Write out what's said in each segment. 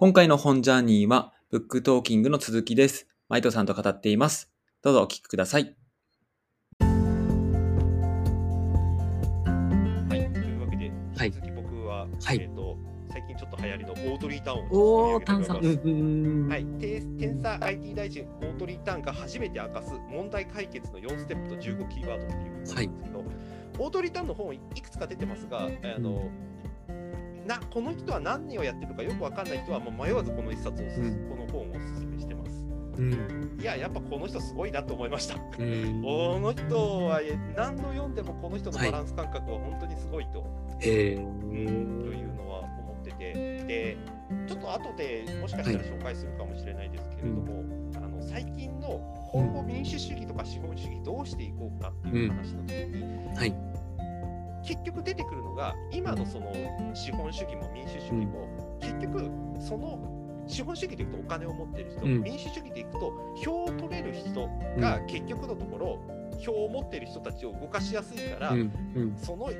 今回の本ジャーニーは、 book talking の続きです。マイトさんと語っています。どうぞお聞きください。はい、というわけで、続き僕は、はいえっ、と、最近ちょっと流行りのオードリー・タンをおお、ちょっと炭酸。取り上げてみうんます。はい、て天才 IT 大臣オードリー・タンが初めて明かす問題解決の4ステップと15キーワードっていうんですけど、オードリー・タンの本いくつか出てますが、あの、なこの人は何をやってるかよくわかんない人はもう迷わずこの一冊をうんこの本をおすすめしてます。うん。いや、やっぱこの人すごいなと思いました。うん。この人はえ何度読んでもこの人のバランス感覚は本当にすごいと。へえ。というのは思ってて、で、ちょっと後でもしかしたら紹介するかもしれないですけれども、あの最近の今後民主主義とか資本主義どうしていこうかっていう話の時に、はい。結局出てくるのが、今のその資本主義も民主主義も、結局その資本主義でいくとお金を持ってる人、うん。民主主義でいくと票を取れる人が結局のところ、票を持ってる人たちを動かしやすいから、うん。うん。その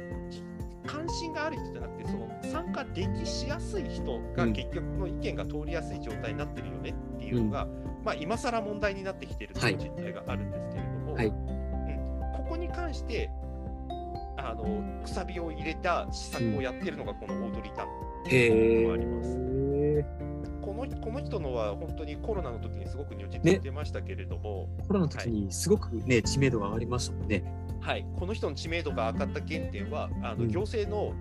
関心がある人じゃなくてその参加できしやすい人がうん。結局の意見が通りやすい状態になってるよねっていうのが、まあ、今更問題になってきているという実態があるんですけれども、はい。うん、ここに関してあのくさびを入れた施策をやってるのがこのオードリー・タウン。へえ。ありますこのこの人のは本当にコロナの時にすごく如実に出ましたけれども、コロナの時にすごくね、知名度が上がりましたもんね。はい、この人の知名度が上がった原点はあの、うん行政の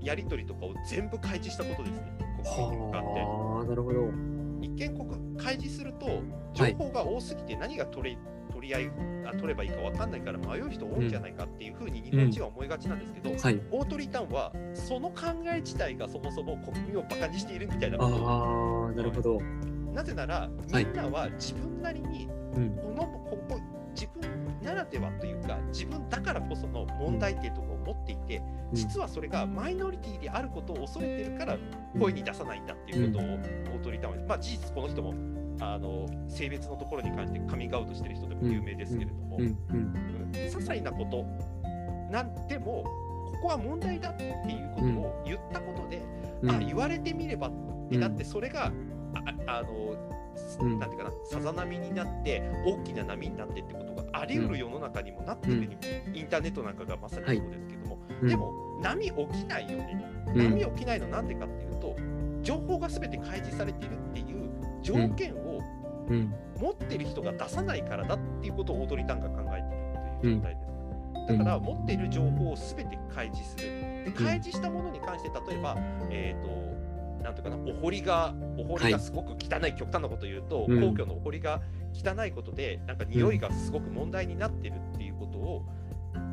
やり取りとかを全部開示したことですね。国民に向かってはあ、なるほど。一見国開示すると情報が多すぎて何が取れ取り合いあ取ればいいか分かんないから迷う人多いんじゃないかっていうふうに日本人は思いがちなんですけど、はい。オートリータウンはその考え自体がそもそも国民をバカにしているみたいなこと。ああ、なるほど。なぜならはい。みんなは自分なりにうん。このここ自分ならではというか自分だからこその問題点とかを持っていて、実はそれがマイノリティであることを恐れてるから声に出さないんだっていうことをオートリータウンまあ事実この人もあの性別のところに関してカミングアウトしてる人でも有名ですけれども、うん。うん。うん些細なこと。なんでもここは問題だっていうことを言ったことで、うん。あ言われてみればってなってそれが、ああの、うん。なんていうかなさざ波になって大きな波になってってことがあり得る世の中にもなってる、インターネットなんかがまさにそうですけども、うん。で、も波起きないよね、うん。波起きないのなんでかっていうと情報が全て開示されているっていう条件をうん。持ってる人が出さないからだっていうことをオードリー・タンが考えているという状態です。だから持っている情報を全て開示する。で開示したものに関して例えば、えっ、と、なんとかな、お堀が、お堀はいがすごく汚い、極端なことを言うと、うん皇居のお堀が汚いことで、なんか匂いがすごく問題になってるっていうことを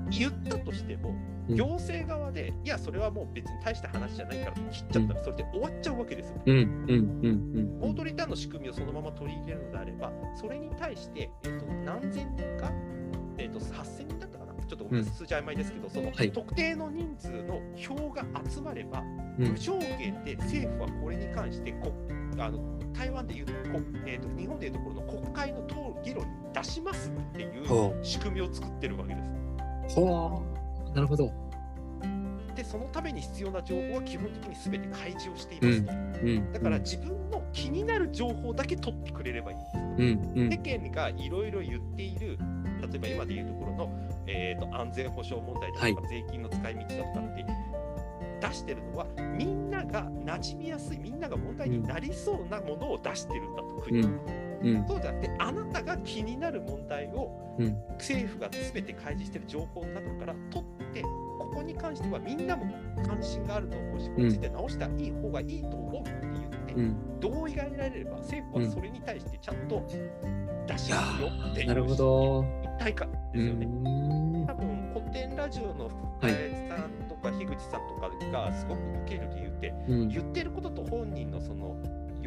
言ったとしても、うん行政側で、いや、それはもう別に大した話じゃないから切っちゃったら、それで終わっちゃうわけですよ。うん。うん。うん。オートリターンの仕組みをそのまま取り入れるのであれば、それに対して、えっと何千人か、えっと8000人だったかな、ちょっとごめんなさい数字曖昧ですけど、そのはい特定の人数の票が集まれば、うん無条件で政府はこれに関してこあの台湾でいうこ、えっと日本でいうところの国会の討議論に出しますっていうほ仕組みを作ってるわけです。う。ほう。なるほど。で、そのために必要な情報は基本的に全て開示をしていますと。うん。だから自分の気になる情報だけ取ってくれればいいんです。うん。うん世。間がいろいろ言っている、例えば今でいうところの、えー、と安全保障問題だとか、税金の使い道だとかって出してるのは、みんなが馴染みやすい、みんなが問題になりそうなものを出してるんだと、国は。うん。そうじゃなくて、あなたが気になる問題をうん政府が全て開示している情報の中から取って、ここに関してはみんなも関心があると思うし、これについて直したらいい方がいいと思うって言って、うん。同意が得られれば、政府はそれに対してちゃんと出しますよっていうなるほど。一体感ですよね。うん多分古典ラジオの深谷さんとか樋口さんとかがすごく受ける理由って、うん。言ってることと本人のその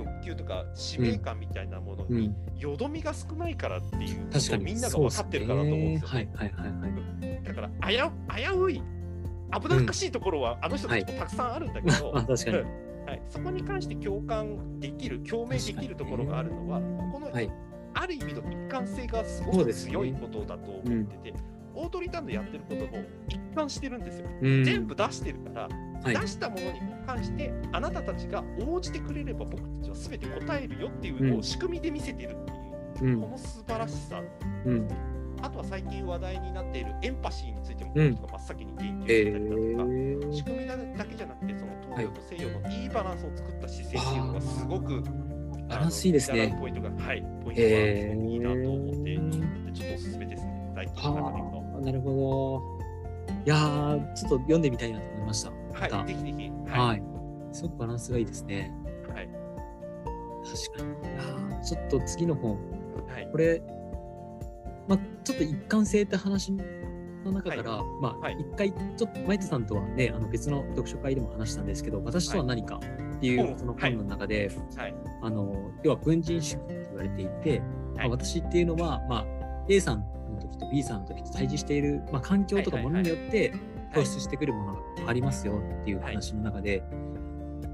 欲求とか使命感みたいなものにうん。よどみが少ないからっていうこと確かに。をみんなが分かってるからと思うんですよ、はい。はい。はい。はい。だから危う危うい危なっかしいところはあの人たちもたくさんあるんだけど、あ、確かに。はい、そこに関して共感できる共鳴できるところがあるのはここの、はいある意味の一貫性がすごく強いことだと思ってて、オートリターンのやってることも一貫してるんですよ。うん。全部出してるから、はい。出したものに関してあなたたちが応じてくれれば僕たちは全て答えるよっていうの仕組みで見せてるっていう、うん。この素晴らしさ。うん。あとは最近話題になっているエンパシーについても、うん。真っ先に言及えしたりだとか、ー。仕組みだけじゃなくて、その東洋と西洋のいいバランスを作った姿勢っていうのがすごく、バランスいいですね。ポイントが、はい、ポイントがいいなと思って、ー。ちょっとおすすめですね、大体の中でなるほど。いやーちょっと読んでみたいなと思いました。はい、ぜひぜひ。は、はい。すごくバランスがいいですね。い。はい。確かに。いやーちょっと次の本。はい。これ、まあ、ちょっと一貫性って話の中から、まあ、はい。一回、ちょっと、マイトさんとはね、あの別の読書会でも話したんですけど、私とは何かっていう、はいその本の中で、はい。あの、要は文人主義って言われていて、まあ、私っていうのは、まあ、A さんの時と B さんの時と対峙している、まあ、環境とかものによってはい突出してくるものがありますよっていう話の中で、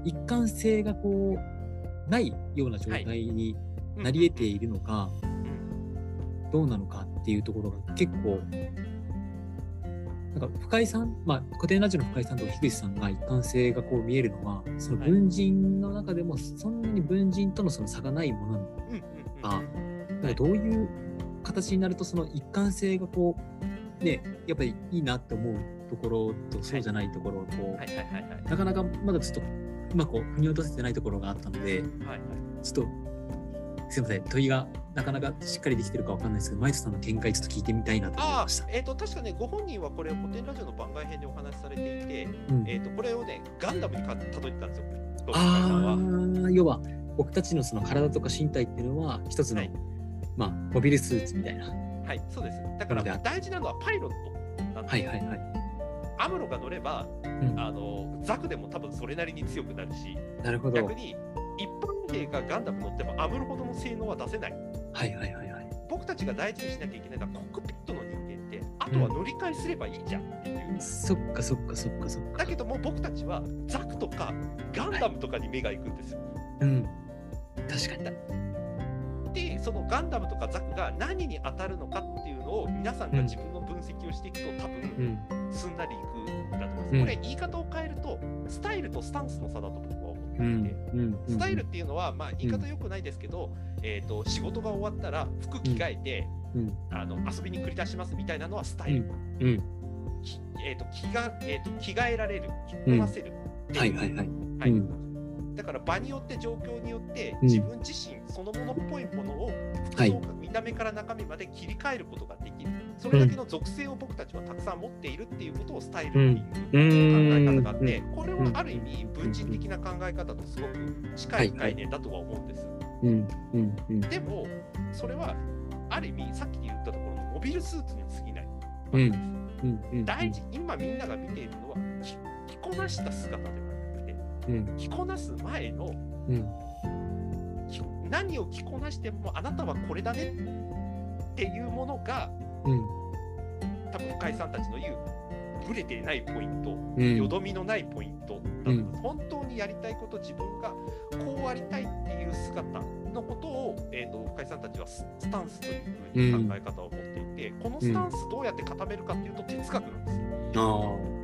一貫性がこう、ないような状態になり得ているのか、うんどうなのかっていうところが結構、なんか深井さん、まあ、古典ラジオの深井さんとか樋口さんが一貫性がこう見えるのは、その文人の中でもそんなに文人とのその差がないものなのか、なんかどういう形になるとその一貫性がこう、ね、やっぱりいいなって思うところとそうじゃないところをこう。なかなかまだちょっとうまくこう腑に落とせてないところがあったので、はいはい。ちょっと、すいません、問いがなかなかしっかりできてるかわかんないですけど、マイトさんの見解ちょっと聞いてみたいなと思いました。、えっ、と、確かね、ご本人はこれを古典ラジオの番外編でお話しされていて、うんえっ、と、これをね、ガンダムにか例えてたんですよ。あ。あ、要は僕たちのその体とか身体っていうのは一つの、はいまあ、モビルスーツみたいな。ははい、そうです。だから大事なのはパイロットなんですよいはいはい。アムロが乗れば、うんあのザクでも多分それなりに強くなるし、なるほど。逆に一般兵がガンダム乗ってもアムロほどの性能は出せない。はいはいはいはい。僕たちが大事にしなきゃいけないのはコックピットの人間って、あとは乗り換えすればいいじゃんっていう。そっかそっかそっかそっか。だけども僕たちはザクとかガンダムとかに目が行くんですよ。うん。確かに。で、そのガンダムとかザクが何に当たるのかっていうのを皆さんが自分の分析をしていくと多分うん。すんなりいくんだと思います。うんこれ言い方を変えるとスタイルとスタンスの差だと僕は思っていて。うん。うん。スタイルっていうのは、まあ、言い方良くないですけど、えー、と仕事が終わったら服着替えて、うん。あの遊びに繰り出しますみたいなのはスタイル、えー、と着がえー、と着替えられる着こなせるはいはいはい。はいうん。だから場によって状況によってうん。自分自身そのものっぽいものを服はい。装か見た目から中身まで切り替えることができる。それだけの属性を僕たちはたくさん持っているっていうことをスタイルっていう考え方があってこれはある意味文人的な考え方とすごく近い概念だとは思うんです。でもそれはある意味さっき言ったところのモビルスーツに過ぎない。わうん。うん。うん。大事今みんなが見ているのは着着こなした姿では。着こなす前のうん。き何を着こなしてもあなたはこれだねっていうものがうん。多分深井さんたちの言うブレてないポイント、うん。よどみのないポイントだと本当にやりたいこと自分がこうありたいっていう姿のことを、えー、と深井さんたちはススタンスというふうに考え方を持っていて、このスタンスどうやって固めるかっていうと哲学なんですよ。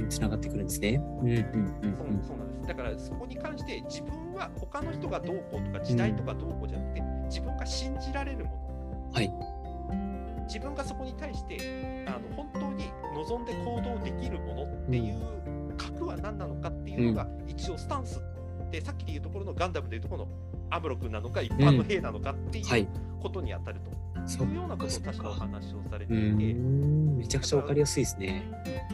ああ。につながってくるんですね。うん。うん。うん。そうなんですだからそこに関して自分は他の人がどうこうとか時代とかどうこうじゃなくて、自分が信じられるものはい。自分がそこに対してあの本当に望んで行動できるものっていう核は何なのかっていうのが、一応スタンスでさっきで言うところのガンダムでいうところのアムロ君なのか一般の兵なのかってはいいうことに当たるとそっいうようなことを確かおか。話をされうていて、ん。めちゃくちゃわかりやすいですね。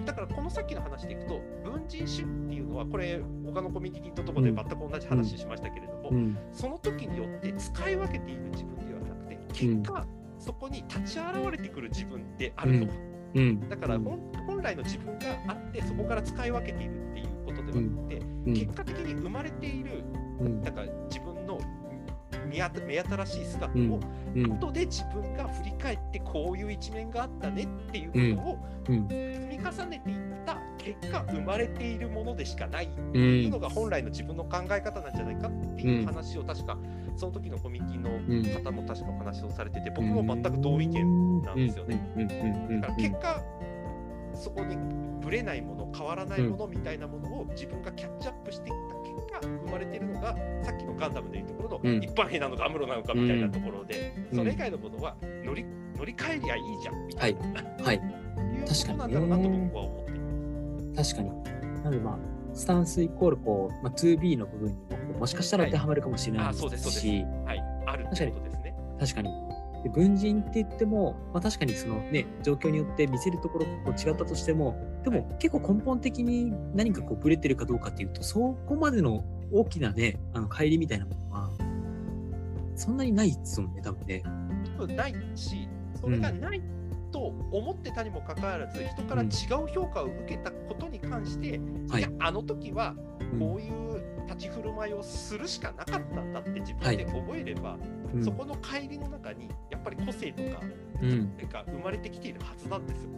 だからこのさっきの話でいくと文人主義っていうのはこれ他のコミュニティのところで全く同じ話しましたけれども、うん。その時によって使い分けている自分ではなくて結果、そこに立ち現れてくる自分であると。うん。だから本本来の自分があってそこから使い分けているっていうことではなくて、うん。結果的に生まれているうん。だから自分目新しい姿を。後で自分が振り返ってこういう一面があったねっていうことをうん。積み重ねていった結果生まれているものでしかないってう。いうんのが本来の自分の考え方なんじゃないかっていう話を確か、その時のコミュニティの方も確かお話をされてて、僕も全く同意見なんですよね。だから結果そこにぶれないもの変わらないものみたいなものを自分がキャッチアップしていった結果生まれているのがさっきのガンダムでいうところの一般兵なのかアムロなのかみたいなところで、それ以外のものは乗り乗り換えりゃいいじゃんみたいな、はい、い。うことなんだろうなと僕は思って。います。確かに。なのでまあスタンスイコールこう、まあ、2B の部分にももしかしたら当てはまるかもしれないですし、はい、あるってことですね。確かにで軍人って言っても、まあ、確かにその、ね、状況によって見せるところこう違ったとしてもでも結構根本的に何かこうブレてるかどうかっていうとそこまでの大きなねあの帰りみたいなものはそんなにないですもんね多分ね。ないしそれがないと思ってたにもかかわらず、うん、人から違う評価を受けたことに関して、うん、いやあの時はこういう立ち振る舞いをするしかなかったんだって自分で覚えれば、はい、そこの帰りの中にやっぱり個性とか、うん、か生まれてきているはずなんですよ。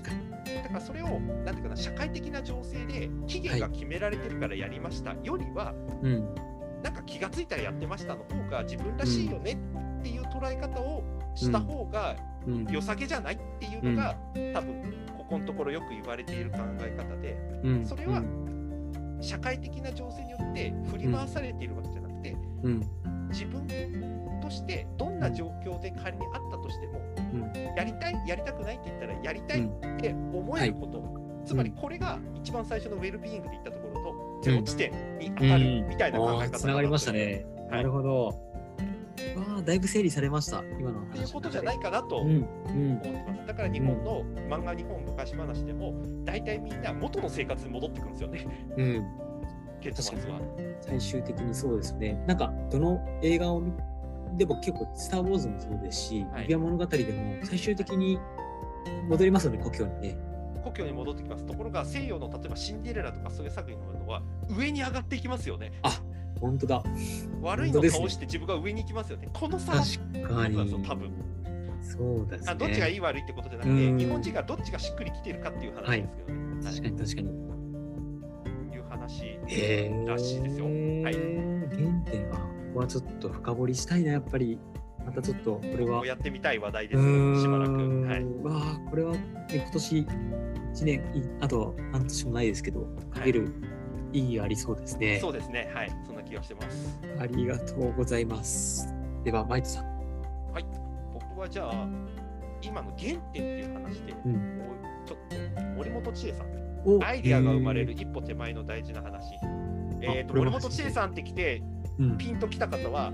確かに。だからそれをなんていうかな社会的な情勢で期限が決められてるからやりましたよりは、はい、なんか気が付いたらやってましたの方が自分らしいよねっていう捉え方をした方が良さげじゃないっていうのが、多分ここのところよく言われている考え方で、それは社会的な情勢によって振り回されているわけじゃなくて、うん、自分としてどんな状況で仮にあったとしても、うん、やりたいやりたくないって言ったらやりたいって思えること、うん。はい、つまりこれが一番最初のウェルビーイングで言ったところとゼロ地点に当たるみたいな考え方つながりましたね、はい、なるほどわあだいぶ整理されました今のっていうことじゃないかなと思ってます、だから日本の漫画日本昔話でも大体みんな元の生活に戻ってくるんですよね、うん、結末は。最終的にそうですね。なんかどの映画を見でも結構「スター・ウォーズ」もそうですし「指輪物語」でも最終的に戻りますよね故郷にね。故郷に戻ってきます。ところが西洋の例えばシンデレラとかそういう作品のものは上に上がっていきますよね。あ本当だ。悪いのを倒して自分が上に行きますよね。この差は確かに。多分。そうですね。どっちがいい悪いってことじゃなくて、日本人がどっちがしっくりきてるかっていう話ですけどね。はい、確かに確かに。いう話らしいですよ。はい。原点は、ここはちょっと深掘りしたいな、やっぱり。またちょっとこれは。やってみたい話題です、しばらく。はい。わあ、これは、ね、今年1年、あと半年もないですけど、かける、はい意義ありそうですね。そうですね。はい。そんな気がしてます。ありがとうございます。では、マイトさん。はい。僕はじゃあ、今の原点っていう話で、うん、ちょっと森本千恵さん、アイディアが生まれる一歩手前の大事な話。えっ、ー、と、森本千恵さんって来て、うん、ピンときた方は、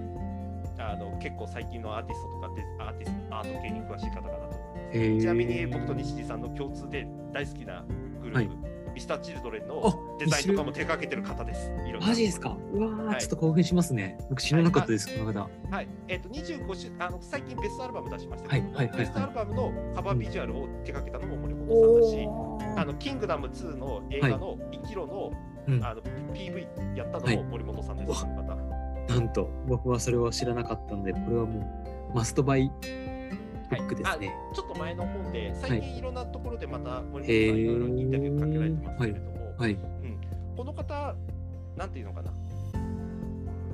あの結構最近のアーティストとかでアーティストアート系に詳しい方かなと思います。ちなみに僕と西地さんの共通で大好きなグループ、はいミスターチルドレンのデザインとかも手掛けてる方です。マジですか？うわ、はい、ちょっと興奮しますね。僕知らなかったです、はい、この方。はい。えっ、ー、と、25周、あの、最近ベストアルバム出しましたけど、はいはいはい、ベストアルバムのカバービジュアルを手掛けたのも森本さんだし、うん、あの、キングダム2の映画の生きろの、あの、PV やったのも森本さんです、はい、なんと、僕はそれを知らなかったので、これはもう、マストバイブックですね、はい、ちょっと前の本で、最近い。ろんなところでまた森本さんいろいろインタビューかけすけれども、はい、うん、この方、なんていうのかな、う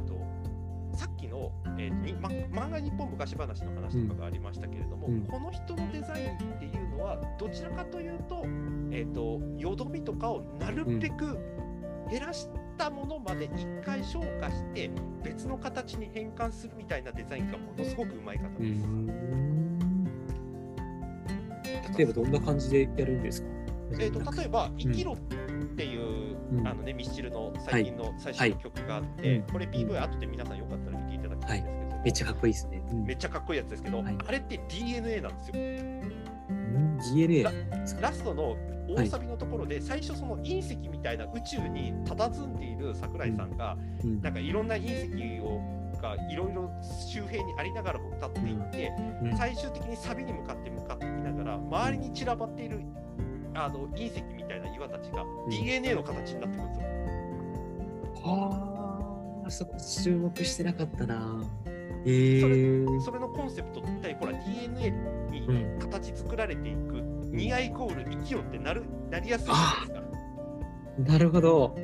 んと、さっきの、えーにま、漫画日本昔話の話とかがありましたけれども、うん、この人のデザインっていうのは、どちらかというと、えーと、よどみとかをなるべく減らしたものまで一回消化して別の形に変換するみたいなデザインがものすごくうまい方です。例えばどんな感じでやるんですか？えーと、例えば「生きろ」っていう、うん、あのね、ミスチルの最近の最新の曲があって、はい。はい、これ PV 後で皆さんよかったら見ていただきたいんですけど、はい、めっちゃかっこいいですね、うん、めっちゃかっこいいやつですけど、あれって DNA なんですよ。DNA? ララストの大サビのところで、最初その隕石みたいな宇宙に佇んでいる桜井さんが、うん、なんかいろんな隕石をがいろいろ周辺にありながらも立っていって、うん、最終的にサビに向かって向かっていきながら周りに散らばっているあの隕石みたいな岩たちが DNA の形になってくるんですよ。はあそこ注目してなかったな。えー、それそれのコンセプトってほら DNA に形作られていく、うん、ニアイコール生きよってなるなりやすいじゃないですか。なるほど。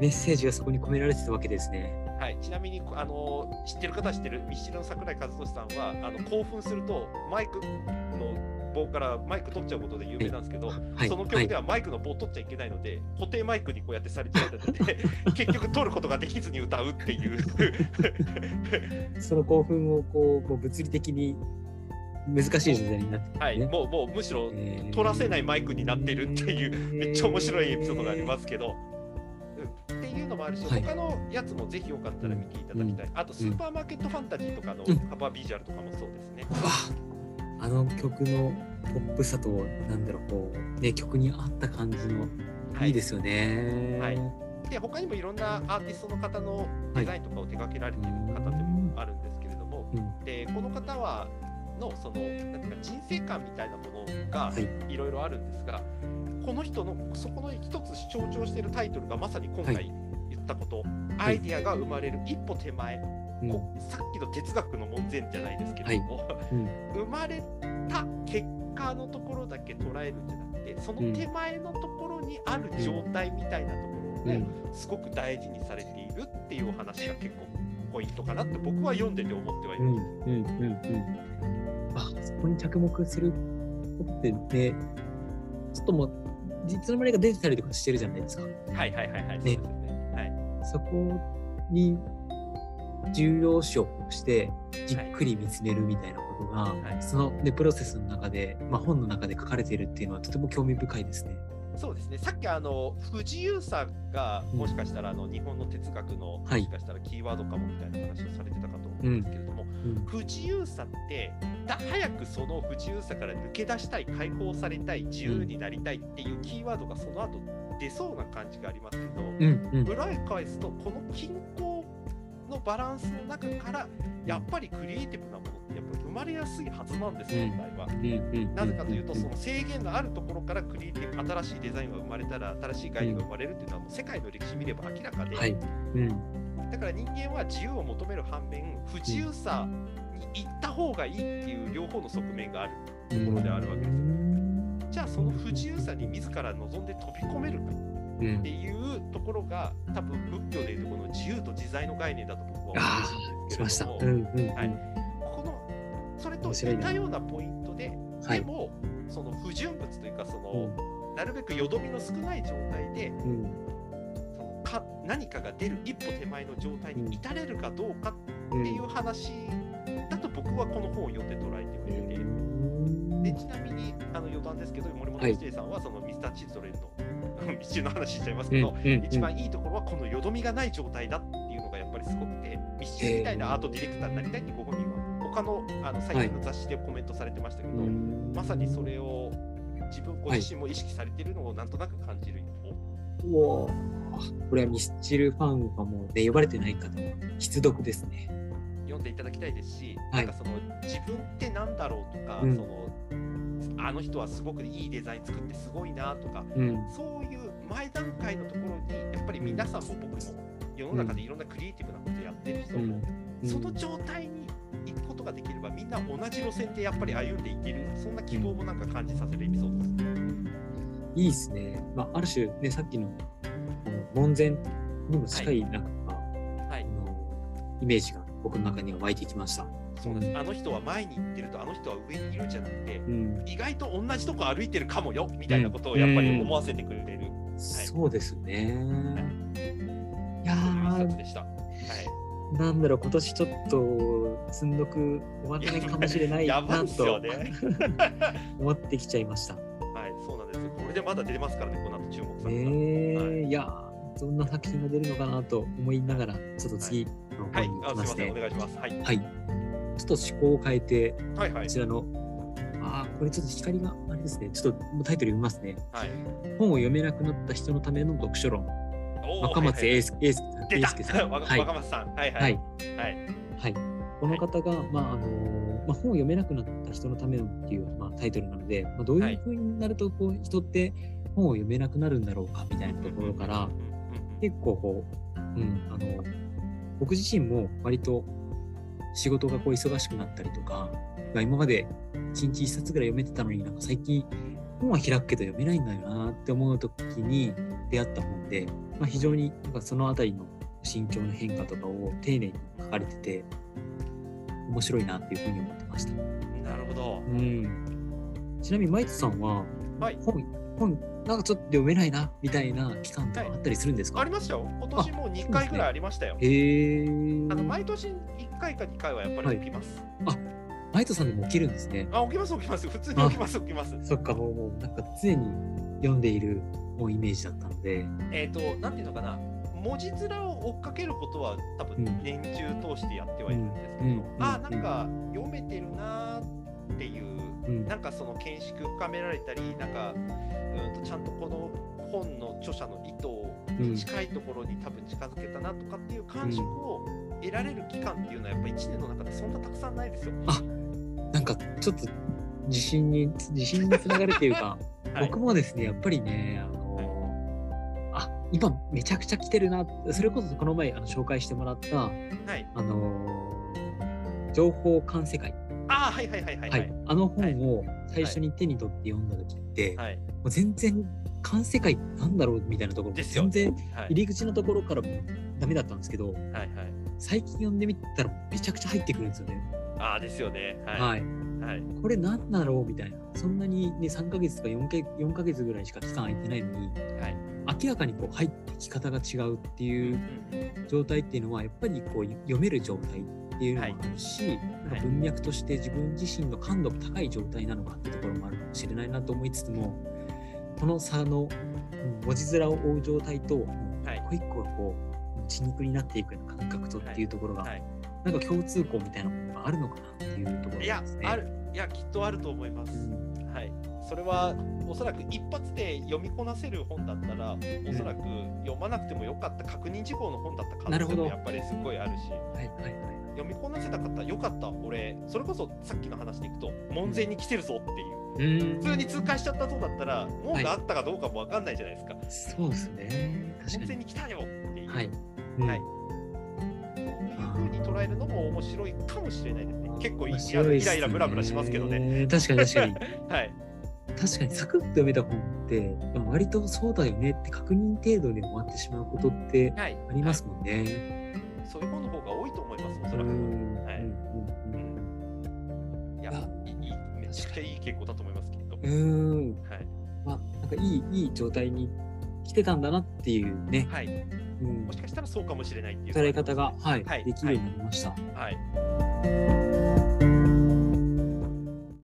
メッセージがそこに込められてたわけですね。はい、ちなみにあの知ってる方は知ってるミスチルの桜井和寿さんはあの興奮するとマイクの棒からマイク取っちゃうことで有名なんですけど、はい。その曲ではマイクの棒取っちゃいけないので、固定マイクにこうやってされちゃって。て結局取ることができずに歌うっていう。その興奮をこう物理的に難しい時代になってね。はい、もうもうむしろえー。取らせないマイクになってるっていうめっちゃ面白いエピソードがありますけど。うんっていうのもあるし、はい。他のやつもぜひよかったら見ていただきたい、あとスーパーマーケットファンタジーとかのうん。カバービジュアルとかもそうですね、ああの曲のポップさとなんだろうこうね曲に合った感じの、はいい、い。ですよね。はい。で他にもいろんなアーティストの方のデザインとかを手掛けられている方でもあるんですけれども、うん。でこの方はのそのなんか人生観みたいなものがはい。いろいろあるんですが、この人のそこの一つ象徴しているタイトルがまさに今は回言ったこと、アイディアが生まれる一歩手前、うんこさっきの哲学の門前じゃないですけれども、うん生まれた結果のところだけ捉えるんじゃなくてその手前のところにある状態みたいなところを、うんすごく大事にされているっていうお話が結構ポイントかなって僕は読んでて思ってはいる、うんうんうんうんあそこに着目するってねちょっともう実の間が出てたりとかしてるじゃないですか。はいはいはいはい、そうねですよね。はい。そこに重要視をしてじっくり見つめるみたいなことが、はい。その、ね、プロセスの中で、まあ、本の中で書かれているっていうのはとても興味深いですね。そうですね。さっきあの不自由さがうん。もしかしたらあの日本の哲学のもはい。しかしたらキーワードかもみたいな話をされてたかと思うんですけれども、うん。不自由さってだ早くその不自由さから抜け出したい解放されたい自由になりたいっていうキーワードがその後出そうな感じがありますけど、うんうん。裏へ返すとこの均衡のバランスの中からやっぱりクリエイティブなものってやっぱり生まれやすいはずなんですうん。本来は。なぜかというと、その制限があるところからクリエイティブ、新しいデザインが生まれたら、新しい概念が生まれるっていうのは、もう世界の歴史見れば明らかで、はい、うん。だから人間は自由を求める反面、不自由さに行った方がいいっていう両方の側面がある。ところであるわけですじゃあ、その不自由さに自ら望んで飛び込めるか。うんっていうところが、多分仏教でいうとこの自由と自在の概念だと僕は思うんあです来ました。けれども、うんうんうん。はい。このそれと似たようなポイントで、はい。でも、その不純物というか、その、うん。なるべくよどみの少ない状態でうん。そのか何かが出る一歩手前の状態に至れるかどうかうんっていう話だと僕はこの本を読んで捉えてはいて、でちなみにあの余談ですけど森本はい。一平さんはそのミスター・チズドレンの道中の話しちゃいますうんけど、うん。一番いいところはこのよどみがない状態だっていうのがやっぱりすごくてミスチルみたいなアートディレクターになりたいってご本人は他のあの最近の雑誌でコメントされてましたけど、うん。まさにそれを自分ご自身も意識されているのをなんとなく感じる一方、うわーこれはミスチルファンがもうね呼ばれてない方は必読ですね。読んでいただきたいですし、はい。なんかその自分ってなんだろうとか、うん。そのあの人はすごくいいデザイン作ってすごいなとか、うんそういう前段階のところにやっぱり皆さんも僕も世の中でいろんなクリエイティブなことやってる人も、うんその状態に行くことができればみんな同じ路線でやっぱり歩んでいけるそんな希望もなんか感じさせるエピソードです。いいですね。まあ、ある種、ね、さっきの門前にも近いなんか、はいイメージが僕の中には湧いてきました。そうなんですあの人は前に行ってるとあの人は上にいるんじゃなくてうん、意外と同じとこ歩いてるかもよみたいなことをやっぱり思わせてくれる、そうですね。いやそういう一冊ーでした。はいなんだろう、今年ちょっと積んどく終わらないかもしれないなとね。思ってきちゃいました。はい、そうなんですよ。これでまだ出てますからね、この後注目されねえ、はいい、やー、どんな作品が出るのかなと思いながら、ちょっと次のはい方に、行あすいません、お。願いします。はい、はい。ちょっと思考を変えて、はい、はいこち。らの、ああ、これちょっと光があれですね。ちょっともうタイトル読みますね。はい、本を読めなくなった人のための読書論。若松英介さん。はい。若松さん。はい、は。はいい。はい。はい。この方が、まああのまあ、本を読めなくなった人のためのっていう、まあ、タイトルなので、まあ、どういうふうになるとこう人って本を読めなくなるんだろうかみたいなところから、結構こう、うん、あの僕自身も割と仕事がこう忙しくなったりとか、まあ今まで1日1冊ぐらい読めてたのになんか最近本は開くけど読めないんだよなって思う時に出会った本で、まあ、非常になんかそのあたりの心境の変化とかを丁寧に書かれてて面白いなっていうふうに思ってました。なるほどう。ん、ちなみにマイトさんははい。本本なんかちょっと読めないなみたいな期間とかあったりするんですか、ありましたよ。今年もう2回ぐらいありましたよ。へえあの毎年1回か2回はやっぱり起きます。マイトさんでも起きるんですね。あ、起きます起きます。普通に起きます起きます。そっかもうなんか常に読んでいるもうイメージだったので。えっ、と、なんていうのかな。文字面を追っかけることは多分うん年中通してやってはいるんですけど、うんうんあなんか読めてるなーっていううんなんかその見識深められたりなんかうん。とちゃんとこの本の著者の意図うんに近いところに多分近づけたなとかっていう感触を得られる期間っていうのはやっぱ1年の中でそんなたくさんないですよ。あなんかちょっと自信に自信につながるっていうか、はい僕もですねやっぱりねあのあ今めちゃくちゃ来てるなそれこそこの前あの紹介してもらったはい、あの情報管世界、あーはいはいはいはいははいい。あの本を最初に手に取って読んだ時って、はいもう全然管世界なんだろうみたいなところ全然はい入り口のところからもダメだったんですけどはいはい。最近読んでみたらめちゃくちゃ入ってくるんですよね。ああですよね。はい。はいはい。これ何だろうみたいな。そんなにね、3ヶ月とか 4, か4ヶ月ぐらいしか期間空いてないのに、はい。明らかにこう入ってき方が違うってうんいう状態っていうのは、やっぱりこう読める状態っていうのもあるし、なんか文脈として自分自身の感度が高い状態なのかってところもあるかもしれないなと思いつつも、この差のうん文字面を追う状態と、はい一個一個がこう、血肉になっていくような感覚とっていうところが、はいなんか共通項みたいなものがあるのかなっていうところいやですね。あるいやきっとあると思います。うんはい。それはおそらく一発で読みこなせる本だったら、おそらく読まなくてもよかった確認事項の本だった可能性もやっぱりすごいあるし、はいはいはい。読みこなせた方よかった。俺それこそさっきの話でいくと門前に来てるぞっていう。普普通に通過しちゃったそうだったら門があったかどうかもわかんないじゃないですか。そうですね。確門前かに。に来たよっていう。はい。はいそういう風に捉えるのも面白いかもしれないですね。結構いねライラブラブラしますけどね。。確かに確かに。はい。確かにサクッと読めた本って、割とそうだよねって確認程度で終わってしまうことってはい。ありますもんね。そういう本の方が多いと思います、おうそらく。ん。はいうんいやあ、いいいいめちゃくちゃいい傾向だと思います、きっと。うん。はい。まあ、なんかいい、いい状態に来てたんだなっていうね。はい。うんもし。かしたらそうかもしれないっていう。捉え方が、はい、はいできるようになりました。はい。